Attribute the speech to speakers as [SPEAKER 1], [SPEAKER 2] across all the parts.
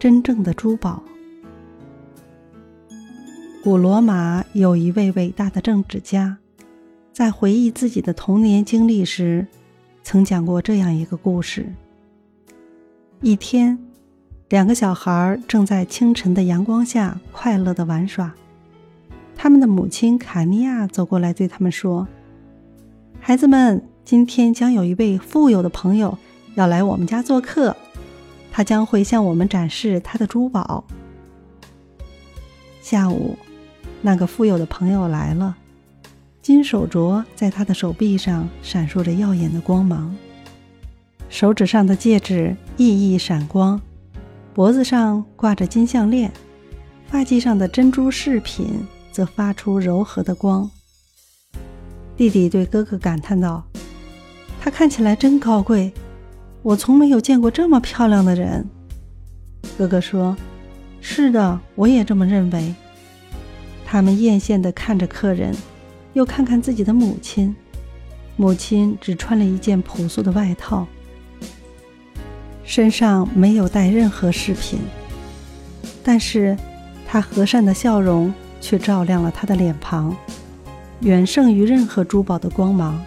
[SPEAKER 1] 真正的珠宝。古罗马有一位伟大的政治家，在回忆自己的童年经历时，曾讲过这样一个故事：一天，两个小孩正在清晨的阳光下快乐的玩耍，他们的母亲卡尼亚走过来对他们说：“孩子们，今天将有一位富有的朋友要来我们家做客，他将会向我们展示他的珠宝。”下午。那个富有的朋友来了，金手镯在他的手臂上闪烁着耀眼的光芒，手指上的戒指熠熠闪光，脖子上挂着金项链，发髻上的珍珠饰品则发出柔和的光。弟弟对哥哥感叹道：“他看起来真高贵，我从没有见过这么漂亮的人。”哥哥说：“是的，我也这么认为。”他们艳羡地看着客人，又看看自己的母亲。母亲只穿了一件朴素的外套，身上没有带任何饰品，但是她和善的笑容却照亮了她的脸庞，远胜于任何珠宝的光芒。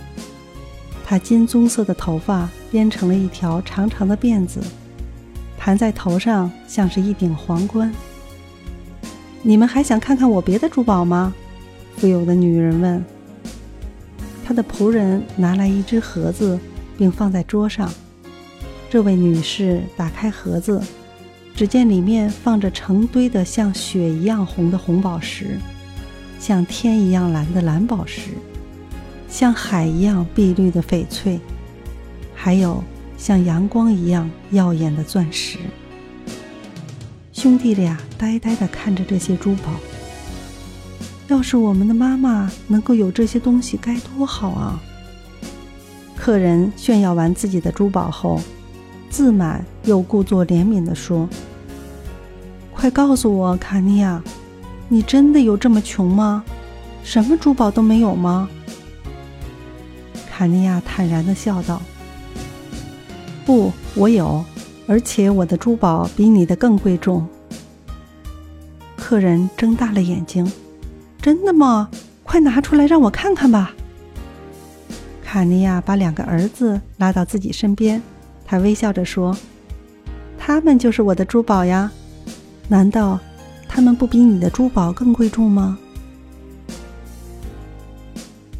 [SPEAKER 1] 她金棕色的头发编成了一条长长的辫子，盘在头上，像是一顶皇冠。你们还想看看我别的珠宝吗？富有的女人问。她的仆人拿来一只盒子，并放在桌上。这位女士打开盒子，只见里面放着成堆的像雪一样红的红宝石，像天一样蓝的蓝宝石，像海一样碧绿的翡翠，还有像阳光一样耀眼的钻石。兄弟俩呆呆地看着这些珠宝。要是我们的妈妈能够有这些东西，该多好啊！客人炫耀完自己的珠宝后，自满又故作怜悯地说：“快告诉我，卡尼亚，你真的有这么穷吗？什么珠宝都没有吗？”卡尼亚坦然地笑道：“不，我有。”而且我的珠宝比你的更贵重。客人睁大了眼睛：“真的吗？快拿出来让我看看吧。”卡尼亚把两个儿子拉到自己身边，他微笑着说：“他们就是我的珠宝呀，难道他们不比你的珠宝更贵重吗？”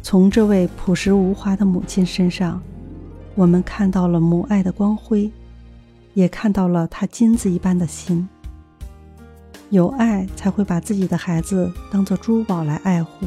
[SPEAKER 1] 从这位朴实无华的母亲身上，我们看到了母爱的光辉。也看到了他金子一般的心。有爱才会把自己的孩子当做珠宝来爱护。